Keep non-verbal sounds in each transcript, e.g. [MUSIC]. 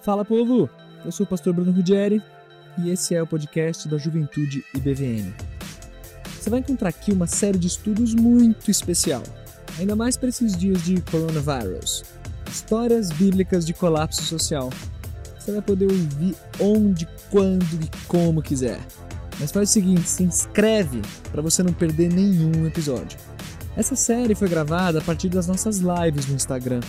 Fala povo, eu sou o pastor Bruno Rudieri e esse é o podcast da Juventude IBVN. Você vai encontrar aqui uma série de estudos muito especial, ainda mais para esses dias de coronavírus. Histórias bíblicas de colapso social. Você vai poder ouvir onde, quando e como quiser. Mas faz o seguinte, se inscreve para você não perder nenhum episódio. Essa série foi gravada a partir das nossas lives no Instagram.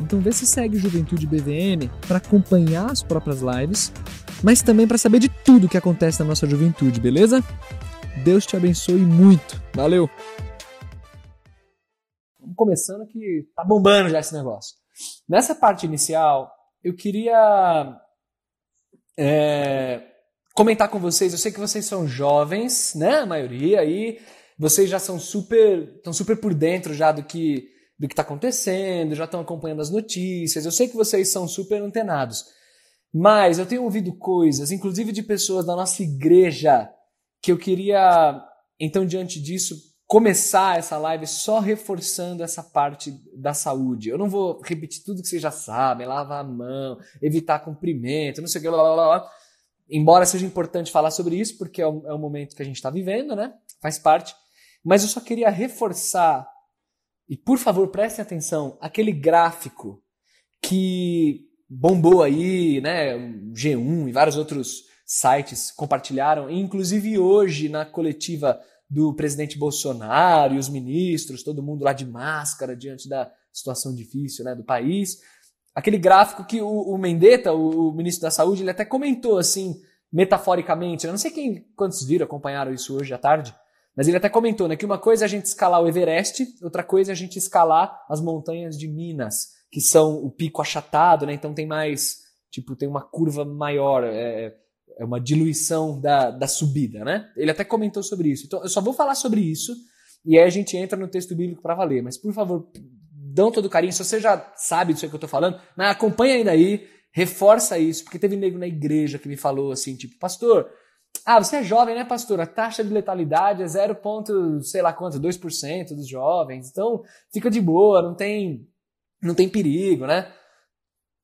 Então vê se segue Juventude BVN para acompanhar as próprias lives, mas também para saber de tudo que acontece na nossa juventude, beleza? Deus te abençoe muito. Valeu. Vamos começando que tá bombando já esse negócio. Nessa parte inicial, eu queria é, comentar com vocês. Eu sei que vocês são jovens, né? A maioria aí. Vocês já são super, estão super por dentro já do que do que está acontecendo, já estão acompanhando as notícias. Eu sei que vocês são super antenados, mas eu tenho ouvido coisas, inclusive de pessoas da nossa igreja, que eu queria, então, diante disso, começar essa live só reforçando essa parte da saúde. Eu não vou repetir tudo que vocês já sabem, lavar a mão, evitar cumprimento, não sei o que, blá, blá, blá. Embora seja importante falar sobre isso, porque é o, é o momento que a gente está vivendo, né? Faz parte. Mas eu só queria reforçar e por favor, prestem atenção, aquele gráfico que bombou aí, né, G1 e vários outros sites compartilharam, inclusive hoje na coletiva do presidente Bolsonaro e os ministros, todo mundo lá de máscara diante da situação difícil né, do país. Aquele gráfico que o, o Mendetta, o, o, ministro da Saúde, ele até comentou assim, metaforicamente, eu não sei quem, quantos viram, acompanharam isso hoje à tarde, mas ele até comentou né, que uma coisa é a gente escalar o Everest, outra coisa é a gente escalar as montanhas de Minas, que são o pico achatado, né? Então tem mais, tipo, tem uma curva maior, é, é uma diluição da, da subida, né? Ele até comentou sobre isso. Então eu só vou falar sobre isso e aí a gente entra no texto bíblico para valer. Mas por favor, dão todo carinho. Se você já sabe disso que eu estou falando, né, acompanha ainda aí, reforça isso, porque teve nego na igreja que me falou assim, tipo, pastor, ah, você é jovem, né, pastor? A taxa de letalidade é 0, sei lá quanto, 2% dos jovens. Então, fica de boa, não tem, não tem perigo, né?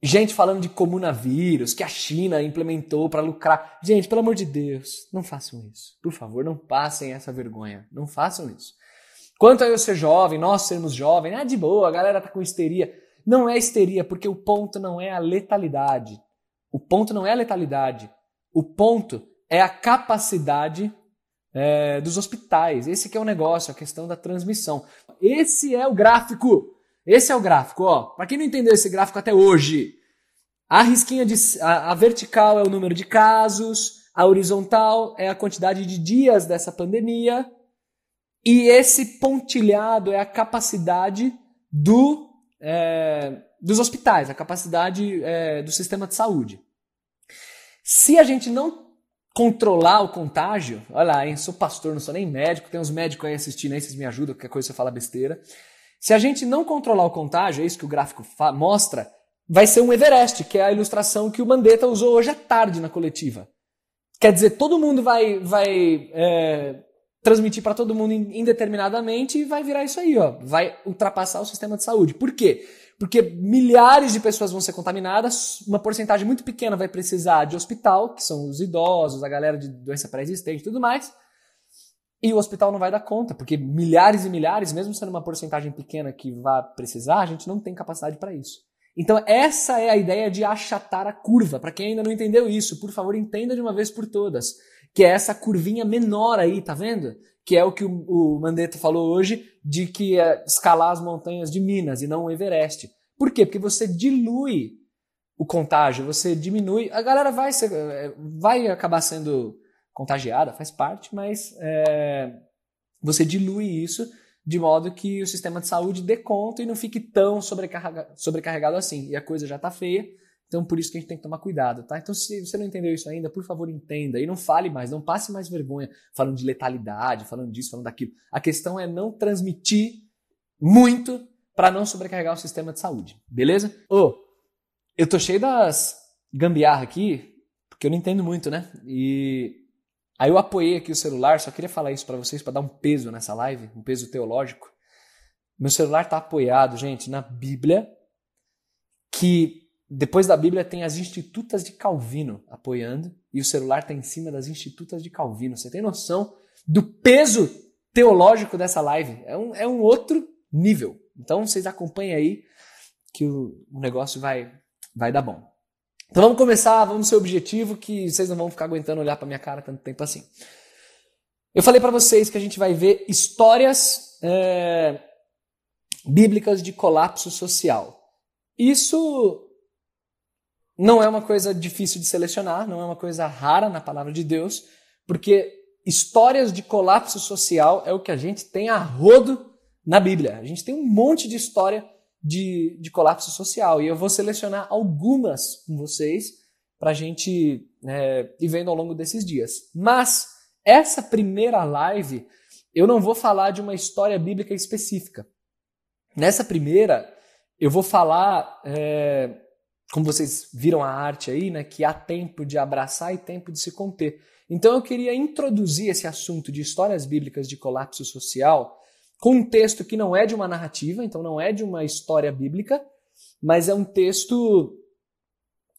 Gente falando de comunavírus, que a China implementou para lucrar. Gente, pelo amor de Deus, não façam isso. Por favor, não passem essa vergonha. Não façam isso. Quanto a eu ser jovem, nós sermos jovens, ah, de boa, a galera tá com histeria. Não é histeria, porque o ponto não é a letalidade. O ponto não é a letalidade. O ponto é a capacidade é, dos hospitais. Esse que é o negócio, a questão da transmissão. Esse é o gráfico. Esse é o gráfico, ó. Para quem não entendeu esse gráfico até hoje, a risquinha de a, a vertical é o número de casos, a horizontal é a quantidade de dias dessa pandemia e esse pontilhado é a capacidade do, é, dos hospitais, a capacidade é, do sistema de saúde. Se a gente não controlar o contágio, olha lá, hein, sou pastor, não sou nem médico, tem uns médicos aí assistindo aí, vocês me ajudam, qualquer coisa você fala besteira. Se a gente não controlar o contágio, é isso que o gráfico mostra, vai ser um Everest, que é a ilustração que o Mandetta usou hoje à tarde na coletiva. Quer dizer, todo mundo vai, vai é, transmitir para todo mundo indeterminadamente e vai virar isso aí, ó. Vai ultrapassar o sistema de saúde. Por quê? Porque milhares de pessoas vão ser contaminadas, uma porcentagem muito pequena vai precisar de hospital, que são os idosos, a galera de doença pré-existente e tudo mais. E o hospital não vai dar conta, porque milhares e milhares, mesmo sendo uma porcentagem pequena que vai precisar, a gente não tem capacidade para isso. Então, essa é a ideia de achatar a curva. Para quem ainda não entendeu isso, por favor, entenda de uma vez por todas. Que é essa curvinha menor aí, tá vendo? Que é o que o, Mandetta falou hoje, de que é escalar as montanhas de Minas e não o Everest. Por quê? Porque você dilui o contágio, você diminui. A galera vai, ser, é, vai acabar sendo contagiada, faz parte, mas é, você dilui isso de modo que o sistema de saúde dê conta e não fique tão sobrecarregado, sobrecarregado assim. E a coisa já está feia então, por isso que a gente tem que tomar cuidado, tá? Então, se você não entendeu isso ainda, por favor, entenda. E não fale mais, não passe mais vergonha falando de letalidade, falando disso, falando daquilo. A questão é não transmitir muito para não sobrecarregar o sistema de saúde, beleza? Ô, oh, eu tô cheio das gambiarra aqui, porque eu não entendo muito, né? E aí eu apoiei aqui o celular, só queria falar isso para vocês, para dar um peso nessa live, um peso teológico. Meu celular tá apoiado, gente, na Bíblia, que depois da Bíblia tem as Institutas de Calvino apoiando e o celular está em cima das Institutas de Calvino. Você tem noção do peso teológico dessa live? É um, é um outro nível. Então vocês acompanhem aí que o, o negócio vai, vai dar bom. Então vamos começar, vamos ser objetivo que vocês não vão ficar aguentando olhar para minha cara tanto tempo assim. Eu falei para vocês que a gente vai ver histórias é, bíblicas de colapso social. Isso não é uma coisa difícil de selecionar, não é uma coisa rara na palavra de Deus, porque histórias de colapso social é o que a gente tem a rodo na Bíblia. A gente tem um monte de história de, de colapso social e eu vou selecionar algumas com vocês para a gente é, ir vendo ao longo desses dias. Mas essa primeira live eu não vou falar de uma história bíblica específica. Nessa primeira, eu vou falar é, como vocês viram a arte aí, né, que há tempo de abraçar e tempo de se conter. Então eu queria introduzir esse assunto de histórias bíblicas de colapso social com um texto que não é de uma narrativa, então não é de uma história bíblica, mas é um texto,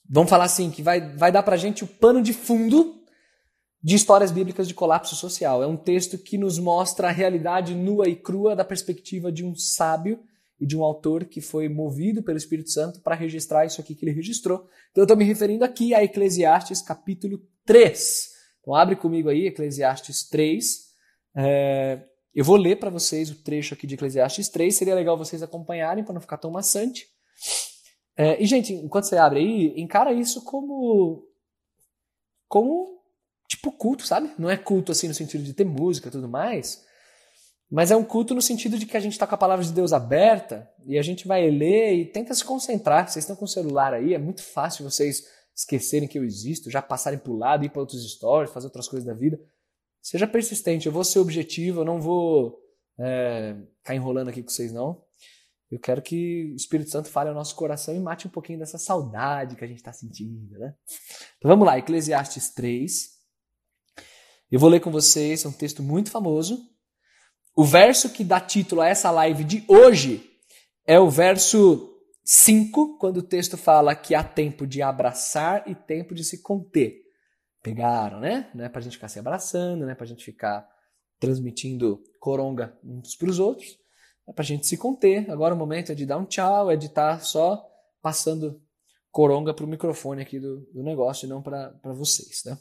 vamos falar assim, que vai, vai dar pra gente o pano de fundo de histórias bíblicas de colapso social. É um texto que nos mostra a realidade nua e crua da perspectiva de um sábio e de um autor que foi movido pelo Espírito Santo para registrar isso aqui que ele registrou. Então eu estou me referindo aqui a Eclesiastes capítulo 3. Então abre comigo aí, Eclesiastes 3. É, eu vou ler para vocês o trecho aqui de Eclesiastes 3, seria legal vocês acompanharem para não ficar tão maçante. É, e, gente, enquanto você abre aí, encara isso como. como. tipo culto, sabe? Não é culto assim no sentido de ter música e tudo mais, mas é um culto no sentido de que a gente está com a palavra de Deus aberta e a gente vai ler e tenta se concentrar. Vocês estão com o celular aí, é muito fácil vocês esquecerem que eu existo, já passarem para o lado, ir para outros stories, fazer outras coisas da vida. Seja persistente, eu vou ser objetivo, eu não vou é, ficar enrolando aqui com vocês, não. Eu quero que o Espírito Santo fale ao nosso coração e mate um pouquinho dessa saudade que a gente está sentindo, né? Então vamos lá, Eclesiastes 3. Eu vou ler com vocês, é um texto muito famoso. O verso que dá título a essa live de hoje é o verso 5, quando o texto fala que há tempo de abraçar e tempo de se conter. Pegaram, né? Não é pra gente ficar se abraçando, não é pra gente ficar transmitindo coronga uns para os outros. É pra gente se conter. Agora o momento é de dar um tchau, é de estar tá só passando coronga pro microfone aqui do, do negócio e não para vocês, né?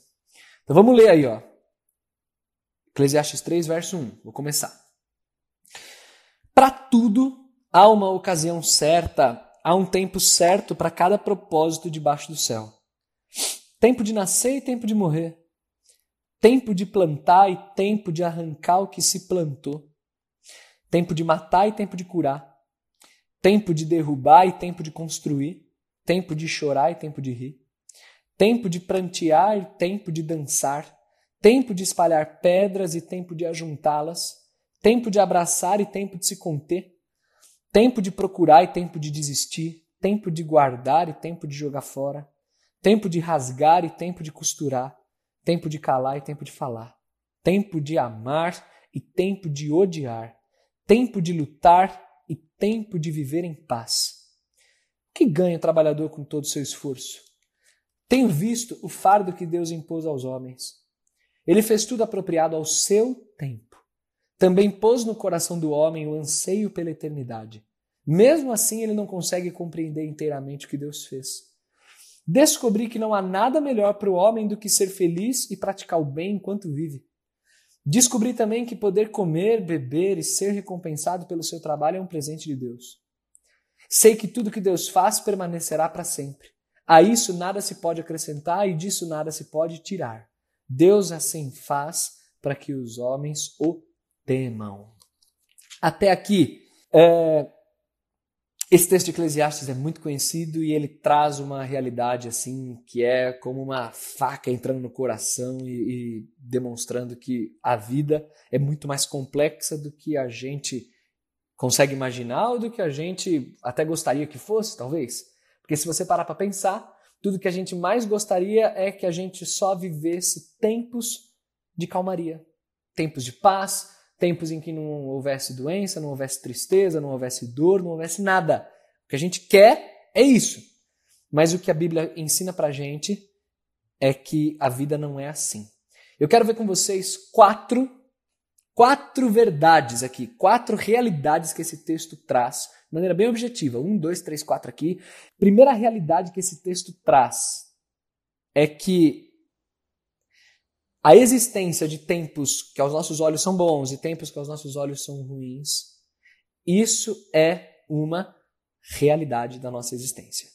Então vamos ler aí, ó. Eclesiastes 3, verso 1. Vou começar. Para tudo há uma ocasião certa, há um tempo certo para cada propósito debaixo do céu. Tempo de nascer e tempo de morrer. Tempo de plantar e tempo de arrancar o que se plantou. Tempo de matar e tempo de curar. Tempo de derrubar e tempo de construir. Tempo de chorar e tempo de rir. Tempo de prantear e tempo de dançar. Tempo de espalhar pedras e tempo de ajuntá-las tempo de abraçar e tempo de se conter, tempo de procurar e tempo de desistir, tempo de guardar e tempo de jogar fora, tempo de rasgar e tempo de costurar, tempo de calar e tempo de falar, tempo de amar e tempo de odiar, tempo de lutar e tempo de viver em paz. O que ganha o trabalhador com todo o seu esforço? Tenho visto o fardo que Deus impôs aos homens. Ele fez tudo apropriado ao seu tempo. Também pôs no coração do homem o anseio pela eternidade. Mesmo assim, ele não consegue compreender inteiramente o que Deus fez. Descobri que não há nada melhor para o homem do que ser feliz e praticar o bem enquanto vive. Descobri também que poder comer, beber e ser recompensado pelo seu trabalho é um presente de Deus. Sei que tudo que Deus faz permanecerá para sempre. A isso nada se pode acrescentar e disso nada se pode tirar. Deus assim faz para que os homens o temam. Até aqui, é, esse texto de Eclesiastes é muito conhecido e ele traz uma realidade assim que é como uma faca entrando no coração e, e demonstrando que a vida é muito mais complexa do que a gente consegue imaginar ou do que a gente até gostaria que fosse, talvez. Porque se você parar para pensar, tudo que a gente mais gostaria é que a gente só vivesse tempos de calmaria, tempos de paz, tempos em que não houvesse doença, não houvesse tristeza, não houvesse dor, não houvesse nada. O que a gente quer é isso. Mas o que a Bíblia ensina pra gente é que a vida não é assim. Eu quero ver com vocês quatro, quatro verdades aqui, quatro realidades que esse texto traz, de maneira bem objetiva. Um, dois, três, quatro aqui. Primeira realidade que esse texto traz é que a existência de tempos que aos nossos olhos são bons e tempos que aos nossos olhos são ruins, isso é uma realidade da nossa existência.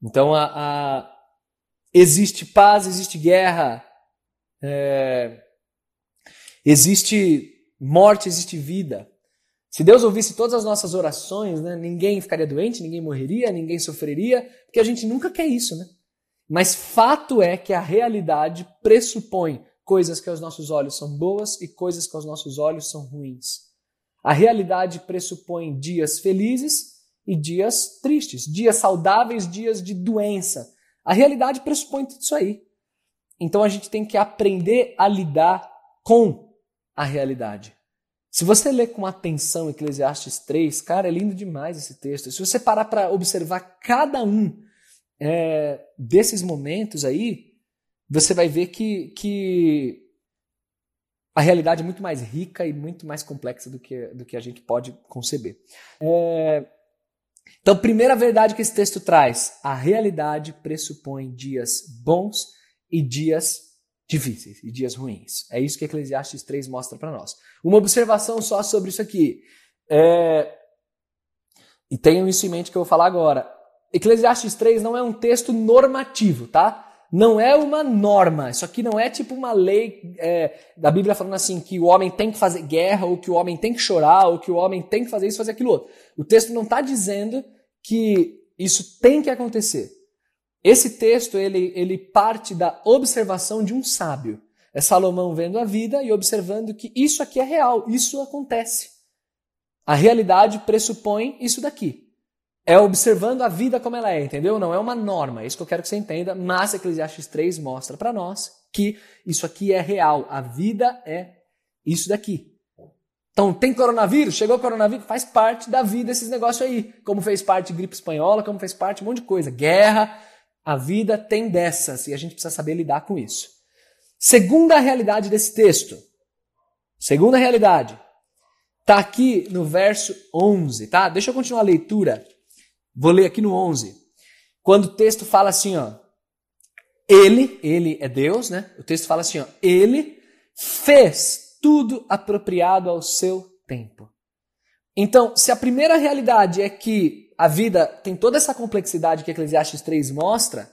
Então, a, a existe paz, existe guerra, é, existe morte, existe vida. Se Deus ouvisse todas as nossas orações, né, ninguém ficaria doente, ninguém morreria, ninguém sofreria, porque a gente nunca quer isso, né? Mas fato é que a realidade pressupõe coisas que aos nossos olhos são boas e coisas que aos nossos olhos são ruins. A realidade pressupõe dias felizes e dias tristes, dias saudáveis, dias de doença. A realidade pressupõe tudo isso aí. Então a gente tem que aprender a lidar com a realidade. Se você ler com atenção Eclesiastes 3, cara, é lindo demais esse texto. Se você parar para observar cada um é, desses momentos aí, você vai ver que, que a realidade é muito mais rica e muito mais complexa do que, do que a gente pode conceber. É, então, primeira verdade que esse texto traz: a realidade pressupõe dias bons e dias difíceis e dias ruins. É isso que Eclesiastes 3 mostra para nós. Uma observação só sobre isso aqui. É... E tenham isso em mente que eu vou falar agora. Eclesiastes 3 não é um texto normativo, tá? Não é uma norma. Isso aqui não é tipo uma lei é, da Bíblia falando assim que o homem tem que fazer guerra, ou que o homem tem que chorar, ou que o homem tem que fazer isso, fazer aquilo outro. O texto não está dizendo que isso tem que acontecer. Esse texto ele, ele parte da observação de um sábio. É Salomão vendo a vida e observando que isso aqui é real, isso acontece. A realidade pressupõe isso daqui. É observando a vida como ela é, entendeu? Não é uma norma, é isso que eu quero que você entenda, mas Eclesiastes 3 mostra para nós que isso aqui é real, a vida é isso daqui. Então, tem coronavírus? Chegou o coronavírus? Faz parte da vida esses negócios aí. Como fez parte gripe espanhola, como fez parte um monte de coisa. Guerra, a vida tem dessas e a gente precisa saber lidar com isso. Segunda realidade desse texto. Segunda realidade. Está aqui no verso 11, tá? Deixa eu continuar a leitura. Vou ler aqui no 11. Quando o texto fala assim, ó. Ele, ele é Deus, né? O texto fala assim, ó. Ele fez tudo apropriado ao seu tempo. Então, se a primeira realidade é que a vida tem toda essa complexidade que Eclesiastes 3 mostra,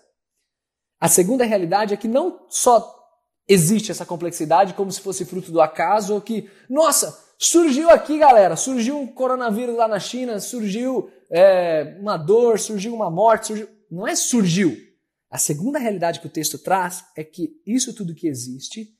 a segunda realidade é que não só existe essa complexidade como se fosse fruto do acaso ou que, nossa, surgiu aqui, galera, surgiu um coronavírus lá na China, surgiu é, uma dor, surgiu uma morte, surgiu... não é surgiu. A segunda realidade que o texto traz é que isso tudo que existe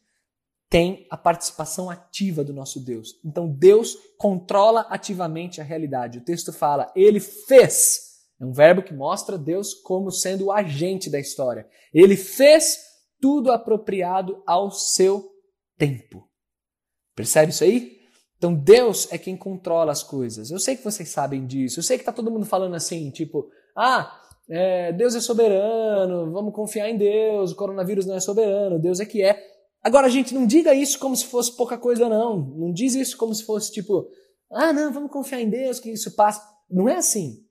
tem a participação ativa do nosso Deus. Então Deus controla ativamente a realidade. O texto fala, ele fez. É um verbo que mostra Deus como sendo o agente da história. Ele fez tudo apropriado ao seu tempo. Percebe isso aí? Então Deus é quem controla as coisas. Eu sei que vocês sabem disso. Eu sei que tá todo mundo falando assim, tipo, ah, é, Deus é soberano, vamos confiar em Deus, o coronavírus não é soberano, Deus é que é. Agora, gente, não diga isso como se fosse pouca coisa, não. Não diz isso como se fosse tipo, ah, não, vamos confiar em Deus, que isso passa. Não é assim.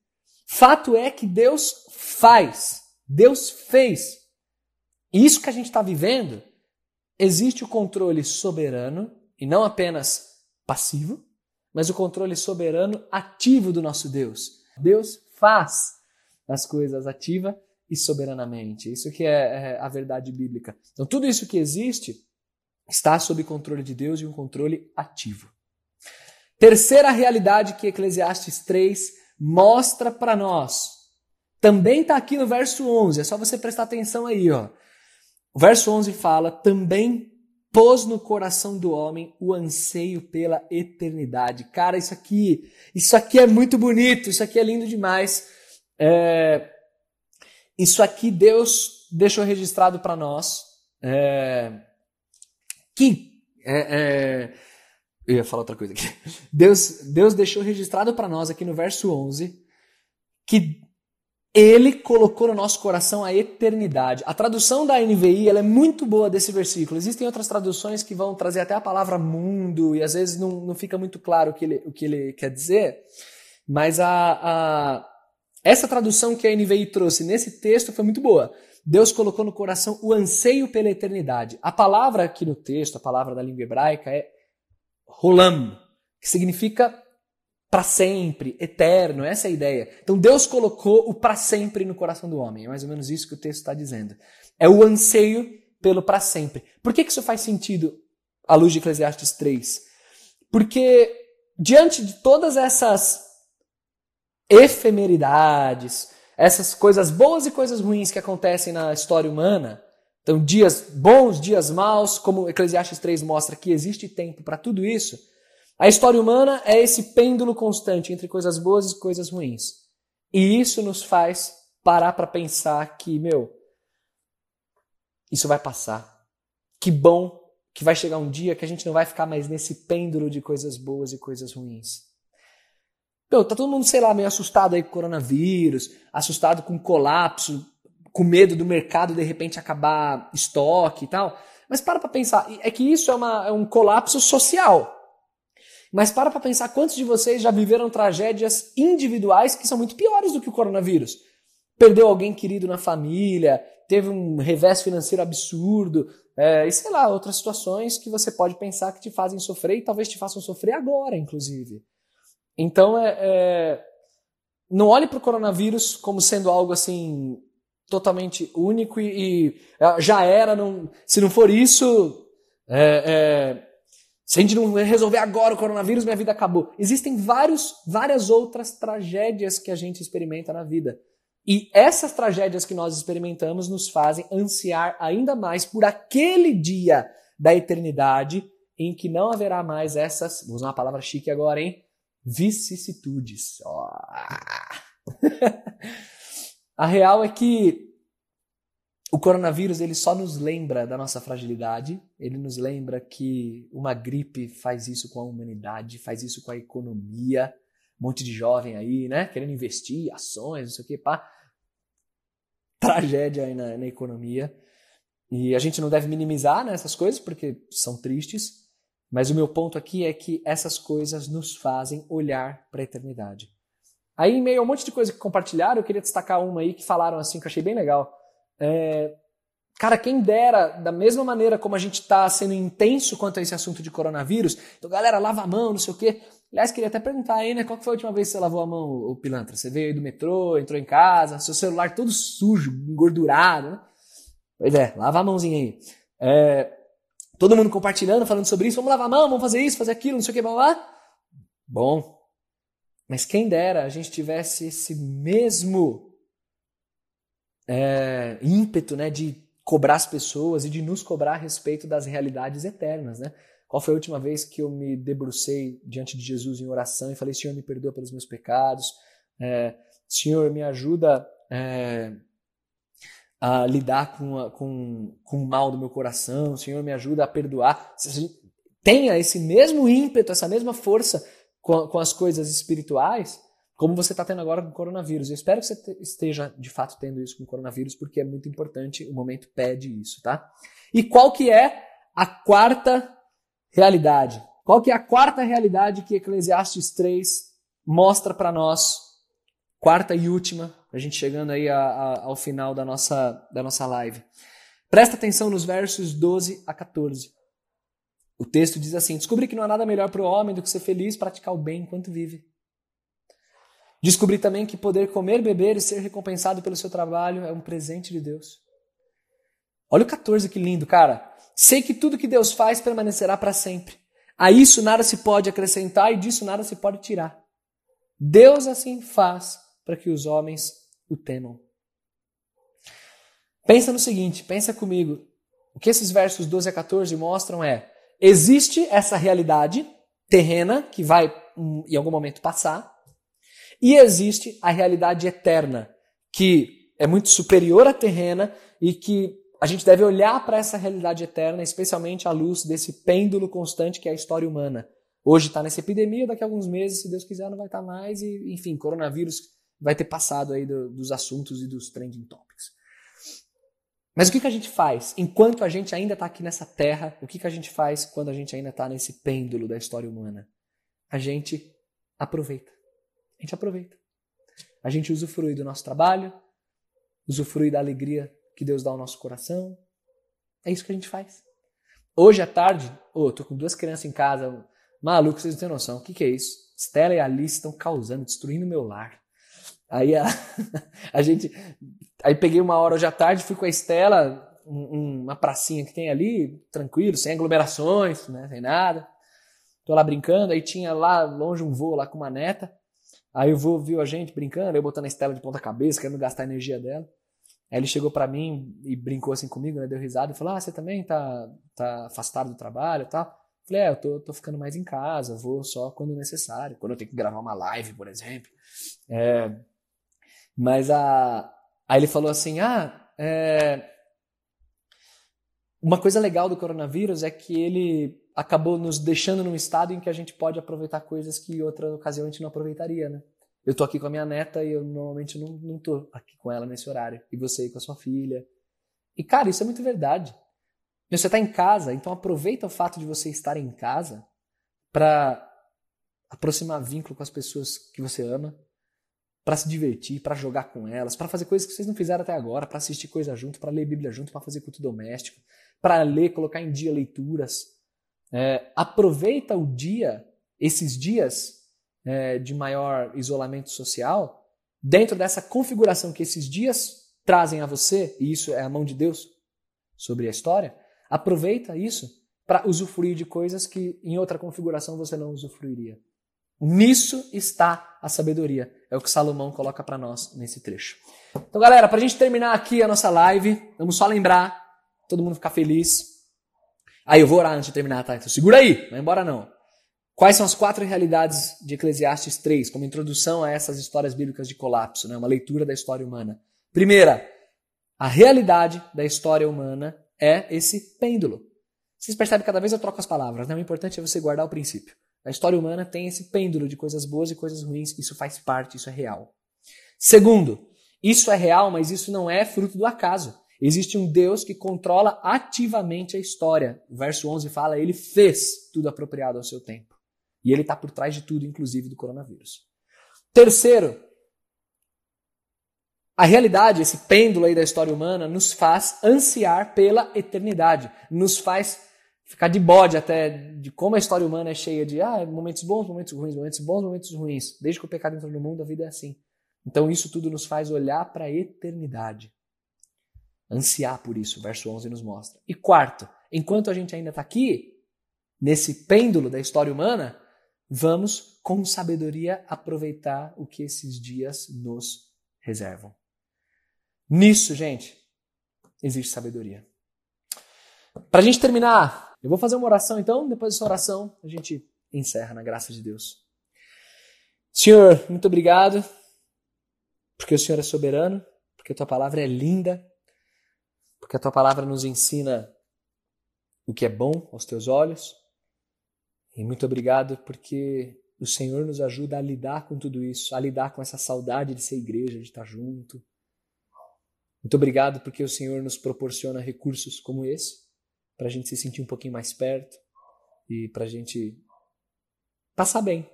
Fato é que Deus faz, Deus fez. E isso que a gente está vivendo, existe o controle soberano, e não apenas passivo, mas o controle soberano ativo do nosso Deus. Deus faz as coisas ativa e soberanamente. Isso que é, é a verdade bíblica. Então tudo isso que existe está sob controle de Deus e um controle ativo. Terceira realidade que Eclesiastes 3 mostra para nós. Também está aqui no verso 11, é só você prestar atenção aí. Ó. O verso 11 fala: também pôs no coração do homem o anseio pela eternidade. Cara, isso aqui, isso aqui é muito bonito, isso aqui é lindo demais. É, isso aqui Deus deixou registrado para nós. É, que é, é, eu ia falar outra coisa aqui. [LAUGHS] Deus, Deus deixou registrado para nós aqui no verso 11 que ele colocou no nosso coração a eternidade. A tradução da NVI ela é muito boa desse versículo. Existem outras traduções que vão trazer até a palavra mundo, e às vezes não, não fica muito claro o que ele, o que ele quer dizer. Mas a, a, essa tradução que a NVI trouxe nesse texto foi muito boa. Deus colocou no coração o anseio pela eternidade. A palavra aqui no texto, a palavra da língua hebraica é rolam, que significa para sempre, eterno, essa é a ideia. Então Deus colocou o para sempre no coração do homem, é mais ou menos isso que o texto está dizendo. É o anseio pelo para sempre. Por que, que isso faz sentido à luz de Eclesiastes 3? Porque diante de todas essas efemeridades, essas coisas boas e coisas ruins que acontecem na história humana, então dias bons, dias maus, como Eclesiastes 3 mostra que existe tempo para tudo isso, a história humana é esse pêndulo constante entre coisas boas e coisas ruins. E isso nos faz parar para pensar que, meu, isso vai passar. Que bom que vai chegar um dia que a gente não vai ficar mais nesse pêndulo de coisas boas e coisas ruins. Meu, tá todo mundo, sei lá, meio assustado aí com o coronavírus, assustado com o colapso, com medo do mercado de repente acabar estoque e tal. Mas para para pensar, é que isso é, uma, é um colapso social. Mas para para pensar quantos de vocês já viveram tragédias individuais que são muito piores do que o coronavírus. Perdeu alguém querido na família, teve um revés financeiro absurdo, é, e sei lá, outras situações que você pode pensar que te fazem sofrer e talvez te façam sofrer agora, inclusive. Então, é, é não olhe para o coronavírus como sendo algo assim totalmente único e, e já era, não, se não for isso, é, é se a gente não resolver agora o coronavírus, minha vida acabou. Existem vários, várias outras tragédias que a gente experimenta na vida. E essas tragédias que nós experimentamos nos fazem ansiar ainda mais por aquele dia da eternidade em que não haverá mais essas, vou usar uma palavra chique agora, hein? Vicissitudes. Oh. [LAUGHS] a real é que o coronavírus ele só nos lembra da nossa fragilidade, ele nos lembra que uma gripe faz isso com a humanidade, faz isso com a economia. Um monte de jovem aí, né, querendo investir, ações, não sei o que, pá. Tragédia aí na, na economia. E a gente não deve minimizar né, essas coisas, porque são tristes. Mas o meu ponto aqui é que essas coisas nos fazem olhar para a eternidade. Aí, em meio a um monte de coisa que compartilharam, eu queria destacar uma aí que falaram assim, que eu achei bem legal é, cara, quem dera, da mesma maneira como a gente está sendo intenso quanto a esse assunto de coronavírus, então galera, lava a mão, não sei o quê. Aliás, queria até perguntar aí, né? Qual foi a última vez que você lavou a mão, o pilantra? Você veio aí do metrô, entrou em casa, seu celular todo sujo, engordurado, né? Pois é, lava a mãozinha aí. É, todo mundo compartilhando, falando sobre isso, vamos lavar a mão, vamos fazer isso, fazer aquilo, não sei o que, blá, blá. Bom, mas quem dera a gente tivesse esse mesmo é, ímpeto né, de cobrar as pessoas e de nos cobrar a respeito das realidades eternas. Né? Qual foi a última vez que eu me debrucei diante de Jesus em oração e falei: Senhor, me perdoa pelos meus pecados, é, Senhor, me ajuda é, a lidar com, a, com, com o mal do meu coração, Senhor, me ajuda a perdoar. Tenha esse mesmo ímpeto, essa mesma força com, com as coisas espirituais como você está tendo agora com o coronavírus. Eu espero que você esteja de fato tendo isso com o coronavírus, porque é muito importante, o momento pede isso, tá? E qual que é a quarta realidade? Qual que é a quarta realidade que Eclesiastes 3 mostra para nós? Quarta e última, a gente chegando aí a, a, ao final da nossa, da nossa live. Presta atenção nos versos 12 a 14. O texto diz assim: Descobri que não há nada melhor para o homem do que ser feliz, praticar o bem enquanto vive. Descobri também que poder comer, beber e ser recompensado pelo seu trabalho é um presente de Deus. Olha o 14 que lindo, cara. Sei que tudo que Deus faz permanecerá para sempre. A isso nada se pode acrescentar e disso nada se pode tirar. Deus assim faz para que os homens o temam. Pensa no seguinte, pensa comigo. O que esses versos 12 a 14 mostram é: existe essa realidade terrena que vai em algum momento passar, e existe a realidade eterna, que é muito superior à terrena e que a gente deve olhar para essa realidade eterna, especialmente à luz desse pêndulo constante que é a história humana. Hoje está nessa epidemia, daqui a alguns meses, se Deus quiser, não vai estar tá mais, e enfim, coronavírus vai ter passado aí do, dos assuntos e dos trending topics. Mas o que, que a gente faz enquanto a gente ainda está aqui nessa terra? O que, que a gente faz quando a gente ainda está nesse pêndulo da história humana? A gente aproveita. A gente aproveita. A gente usufrui do nosso trabalho, usufrui da alegria que Deus dá ao nosso coração. É isso que a gente faz. Hoje à tarde, oh, tô com duas crianças em casa, maluco, vocês não têm noção. O que, que é isso? Stella e Alice estão causando, destruindo meu lar. Aí a, [LAUGHS] a gente. Aí peguei uma hora hoje à tarde, fui com a Estela, um, uma pracinha que tem ali, tranquilo, sem aglomerações, né, sem nada. Tô lá brincando, aí tinha lá longe um voo lá com uma neta. Aí o vô viu a gente brincando, eu botando a Estela de ponta cabeça, querendo gastar a energia dela. Aí ele chegou para mim e brincou assim comigo, né, deu risada e falou: "Ah, você também tá tá afastado do trabalho, e tal?" Falei: "É, eu tô, tô ficando mais em casa, vou só quando necessário, quando eu tenho que gravar uma live, por exemplo." É, mas a, aí ele falou assim: ah, é, uma coisa legal do coronavírus é que ele acabou nos deixando num estado em que a gente pode aproveitar coisas que outra ocasião a gente não aproveitaria, né? Eu tô aqui com a minha neta e eu normalmente não, não tô aqui com ela nesse horário. E você aí com a sua filha. E, cara, isso é muito verdade. Você está em casa, então aproveita o fato de você estar em casa para aproximar vínculo com as pessoas que você ama, para se divertir, para jogar com elas, para fazer coisas que vocês não fizeram até agora, para assistir coisa junto, para ler Bíblia junto, para fazer culto doméstico, para ler, colocar em dia leituras. É, aproveita o dia, esses dias é, de maior isolamento social, dentro dessa configuração que esses dias trazem a você, e isso é a mão de Deus sobre a história. Aproveita isso para usufruir de coisas que em outra configuração você não usufruiria. Nisso está a sabedoria. É o que Salomão coloca para nós nesse trecho. Então, galera, para a gente terminar aqui a nossa live, vamos só lembrar, todo mundo ficar feliz. Aí eu vou orar antes de terminar, tá? Então segura aí, não vai embora não. Quais são as quatro realidades de Eclesiastes 3, como introdução a essas histórias bíblicas de colapso, né? uma leitura da história humana? Primeira, a realidade da história humana é esse pêndulo. Vocês percebem que cada vez eu troco as palavras, né? O importante é você guardar o princípio. A história humana tem esse pêndulo de coisas boas e coisas ruins, isso faz parte, isso é real. Segundo, isso é real, mas isso não é fruto do acaso. Existe um Deus que controla ativamente a história. O verso 11 fala: Ele fez tudo apropriado ao seu tempo. E Ele está por trás de tudo, inclusive do coronavírus. Terceiro, a realidade, esse pêndulo aí da história humana, nos faz ansiar pela eternidade, nos faz ficar de bode até de como a história humana é cheia de ah, momentos bons, momentos ruins, momentos bons, momentos ruins. Desde que o pecado entrou no mundo, a vida é assim. Então isso tudo nos faz olhar para a eternidade. Ansiar por isso, verso 11 nos mostra. E quarto, enquanto a gente ainda está aqui, nesse pêndulo da história humana, vamos com sabedoria aproveitar o que esses dias nos reservam. Nisso, gente, existe sabedoria. Para a gente terminar eu vou fazer uma oração então, depois dessa oração a gente encerra na graça de Deus. Senhor, muito obrigado, porque o Senhor é soberano, porque a tua palavra é linda, porque a tua palavra nos ensina o que é bom aos teus olhos. E muito obrigado porque o Senhor nos ajuda a lidar com tudo isso, a lidar com essa saudade de ser igreja, de estar junto. Muito obrigado porque o Senhor nos proporciona recursos como esse para a gente se sentir um pouquinho mais perto e para a gente passar bem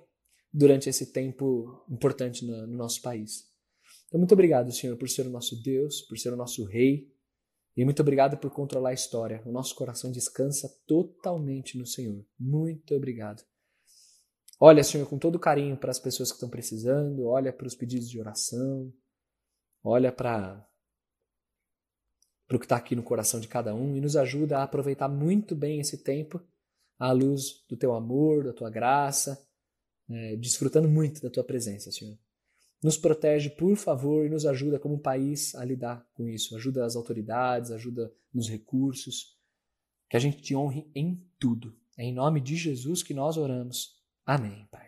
durante esse tempo importante no, no nosso país. Então, muito obrigado, Senhor, por ser o nosso Deus, por ser o nosso Rei, e muito obrigado por controlar a história. O nosso coração descansa totalmente no Senhor. Muito obrigado. Olha, Senhor, com todo carinho para as pessoas que estão precisando, olha para os pedidos de oração, olha para o que está aqui no coração de cada um e nos ajuda a aproveitar muito bem esse tempo à luz do teu amor, da tua graça, é, desfrutando muito da tua presença, Senhor. Nos protege, por favor, e nos ajuda como país a lidar com isso. Ajuda as autoridades, ajuda nos recursos. Que a gente te honre em tudo. É em nome de Jesus que nós oramos. Amém, Pai.